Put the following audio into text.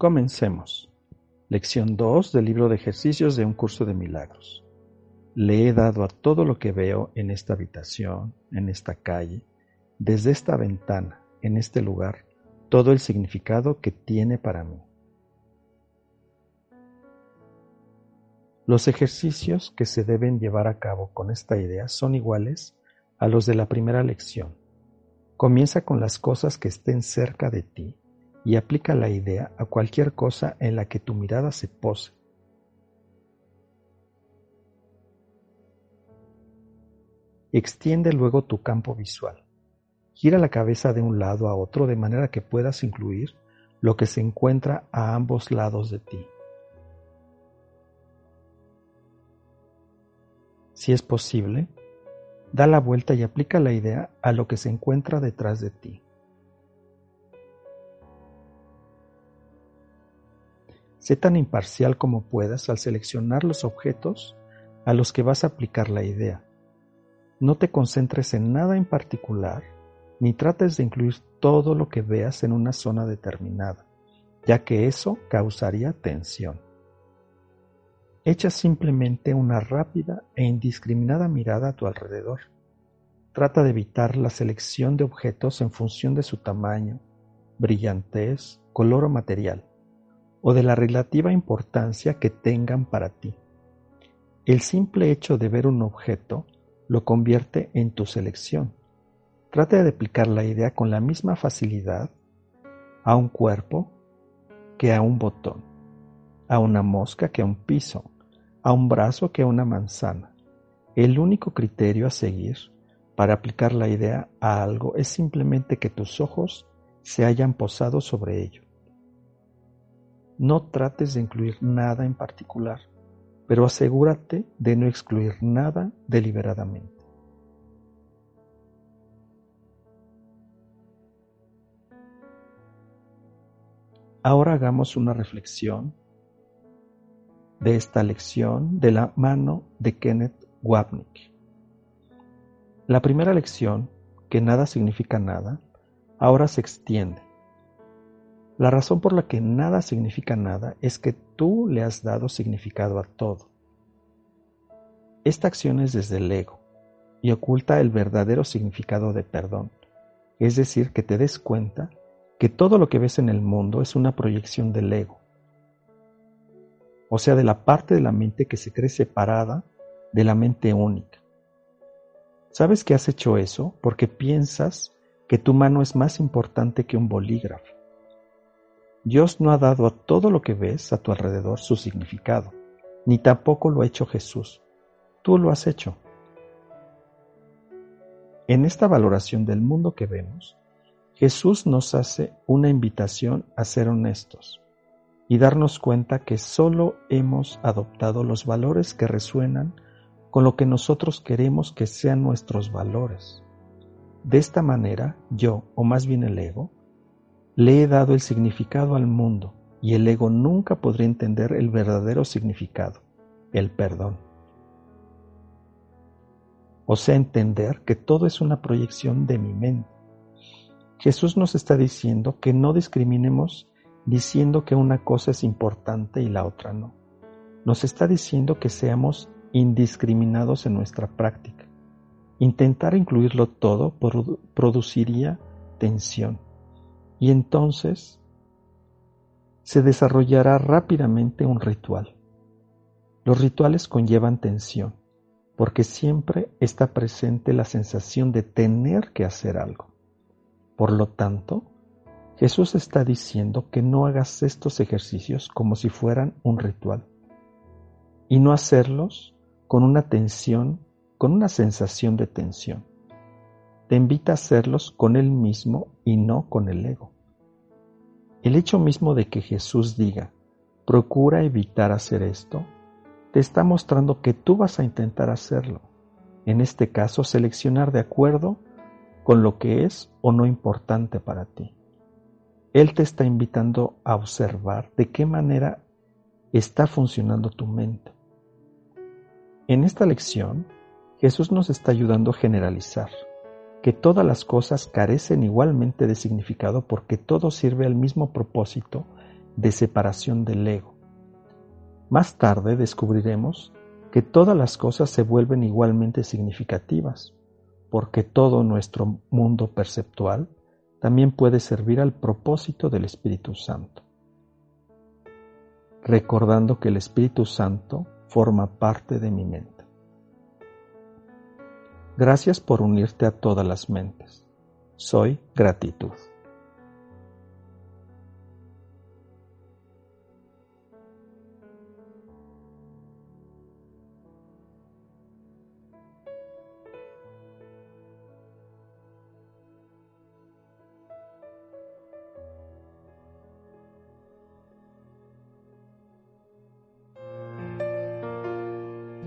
Comencemos. Lección 2 del libro de ejercicios de un curso de milagros. Le he dado a todo lo que veo en esta habitación, en esta calle, desde esta ventana, en este lugar, todo el significado que tiene para mí. Los ejercicios que se deben llevar a cabo con esta idea son iguales a los de la primera lección. Comienza con las cosas que estén cerca de ti y aplica la idea a cualquier cosa en la que tu mirada se pose. Extiende luego tu campo visual. Gira la cabeza de un lado a otro de manera que puedas incluir lo que se encuentra a ambos lados de ti. Si es posible, da la vuelta y aplica la idea a lo que se encuentra detrás de ti. Sé tan imparcial como puedas al seleccionar los objetos a los que vas a aplicar la idea. No te concentres en nada en particular, ni trates de incluir todo lo que veas en una zona determinada, ya que eso causaría tensión. Echa simplemente una rápida e indiscriminada mirada a tu alrededor. Trata de evitar la selección de objetos en función de su tamaño, brillantez, color o material o de la relativa importancia que tengan para ti. El simple hecho de ver un objeto lo convierte en tu selección. Trata de aplicar la idea con la misma facilidad a un cuerpo que a un botón, a una mosca que a un piso, a un brazo que a una manzana. El único criterio a seguir para aplicar la idea a algo es simplemente que tus ojos se hayan posado sobre ello. No trates de incluir nada en particular, pero asegúrate de no excluir nada deliberadamente. Ahora hagamos una reflexión de esta lección de la mano de Kenneth Wapnick. La primera lección, que nada significa nada, ahora se extiende la razón por la que nada significa nada es que tú le has dado significado a todo. Esta acción es desde el ego y oculta el verdadero significado de perdón, es decir, que te des cuenta que todo lo que ves en el mundo es una proyección del ego, o sea, de la parte de la mente que se cree separada de la mente única. ¿Sabes que has hecho eso porque piensas que tu mano es más importante que un bolígrafo? Dios no ha dado a todo lo que ves a tu alrededor su significado, ni tampoco lo ha hecho Jesús. Tú lo has hecho. En esta valoración del mundo que vemos, Jesús nos hace una invitación a ser honestos y darnos cuenta que solo hemos adoptado los valores que resuenan con lo que nosotros queremos que sean nuestros valores. De esta manera, yo, o más bien el ego, le he dado el significado al mundo y el ego nunca podrá entender el verdadero significado, el perdón. O sea, entender que todo es una proyección de mi mente. Jesús nos está diciendo que no discriminemos diciendo que una cosa es importante y la otra no. Nos está diciendo que seamos indiscriminados en nuestra práctica. Intentar incluirlo todo produciría tensión y entonces se desarrollará rápidamente un ritual. Los rituales conllevan tensión, porque siempre está presente la sensación de tener que hacer algo. Por lo tanto, Jesús está diciendo que no hagas estos ejercicios como si fueran un ritual, y no hacerlos con una tensión, con una sensación de tensión. Te invita a hacerlos con Él mismo y no con el ego. El hecho mismo de que Jesús diga, procura evitar hacer esto, te está mostrando que tú vas a intentar hacerlo. En este caso, seleccionar de acuerdo con lo que es o no importante para ti. Él te está invitando a observar de qué manera está funcionando tu mente. En esta lección, Jesús nos está ayudando a generalizar que todas las cosas carecen igualmente de significado porque todo sirve al mismo propósito de separación del ego. Más tarde descubriremos que todas las cosas se vuelven igualmente significativas, porque todo nuestro mundo perceptual también puede servir al propósito del Espíritu Santo. Recordando que el Espíritu Santo forma parte de mi mente. Gracias por unirte a todas las mentes. Soy gratitud.